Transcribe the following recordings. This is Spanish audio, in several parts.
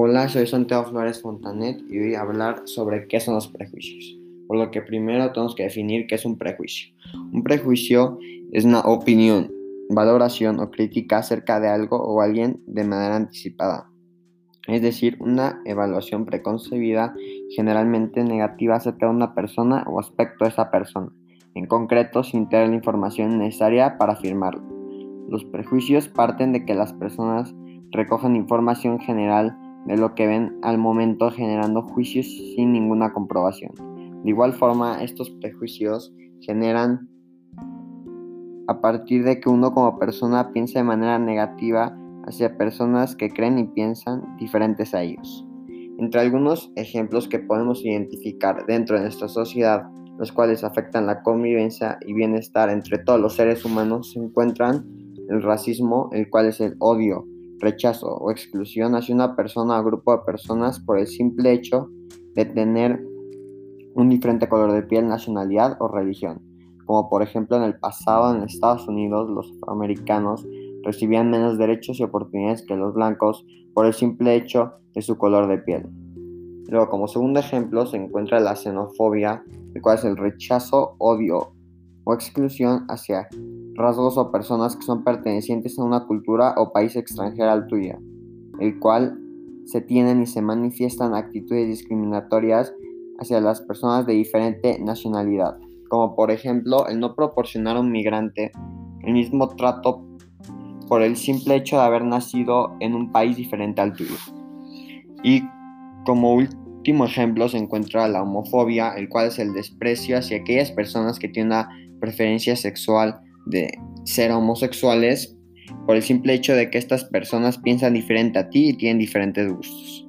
Hola, soy Santiago Flores Fontanet y voy a hablar sobre qué son los prejuicios. Por lo que primero tenemos que definir qué es un prejuicio. Un prejuicio es una opinión, valoración o crítica acerca de algo o alguien de manera anticipada. Es decir, una evaluación preconcebida generalmente negativa acerca de una persona o aspecto de esa persona, en concreto sin tener la información necesaria para afirmarlo. Los prejuicios parten de que las personas recogen información general de lo que ven al momento generando juicios sin ninguna comprobación. De igual forma, estos prejuicios generan a partir de que uno como persona piensa de manera negativa hacia personas que creen y piensan diferentes a ellos. Entre algunos ejemplos que podemos identificar dentro de nuestra sociedad, los cuales afectan la convivencia y bienestar entre todos los seres humanos, se encuentran el racismo, el cual es el odio, rechazo o exclusión hacia una persona o grupo de personas por el simple hecho de tener un diferente color de piel, nacionalidad o religión. Como por ejemplo en el pasado en Estados Unidos los afroamericanos recibían menos derechos y oportunidades que los blancos por el simple hecho de su color de piel. Luego, como segundo ejemplo, se encuentra la xenofobia, el cual es el rechazo, odio o exclusión hacia rasgos o personas que son pertenecientes a una cultura o país extranjera al tuya, el cual se tienen y se manifiestan actitudes discriminatorias hacia las personas de diferente nacionalidad, como por ejemplo el no proporcionar a un migrante el mismo trato por el simple hecho de haber nacido en un país diferente al tuyo. Y como último ejemplo se encuentra la homofobia, el cual es el desprecio hacia aquellas personas que tienen una preferencia sexual de ser homosexuales por el simple hecho de que estas personas piensan diferente a ti y tienen diferentes gustos.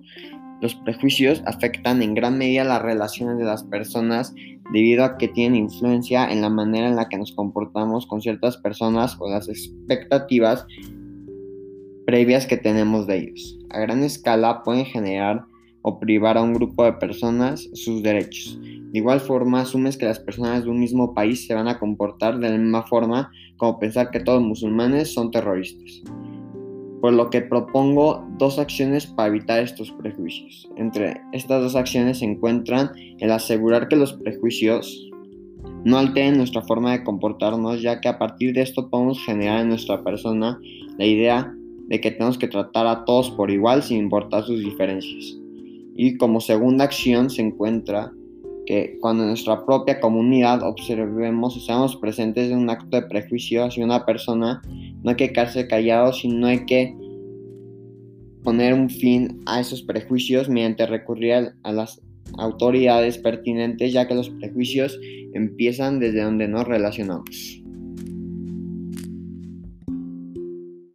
Los prejuicios afectan en gran medida las relaciones de las personas debido a que tienen influencia en la manera en la que nos comportamos con ciertas personas o las expectativas previas que tenemos de ellos. A gran escala pueden generar o privar a un grupo de personas sus derechos, de igual forma, asumes que las personas de un mismo país se van a comportar de la misma forma como pensar que todos los musulmanes son terroristas. Por lo que propongo dos acciones para evitar estos prejuicios. Entre estas dos acciones se encuentran el asegurar que los prejuicios no alteren nuestra forma de comportarnos, ya que a partir de esto podemos generar en nuestra persona la idea de que tenemos que tratar a todos por igual sin importar sus diferencias. Y como segunda acción se encuentra que cuando en nuestra propia comunidad observemos o seamos presentes en un acto de prejuicio hacia una persona, no hay que quedarse callados, sino hay que poner un fin a esos prejuicios mediante recurrir a las autoridades pertinentes, ya que los prejuicios empiezan desde donde nos relacionamos.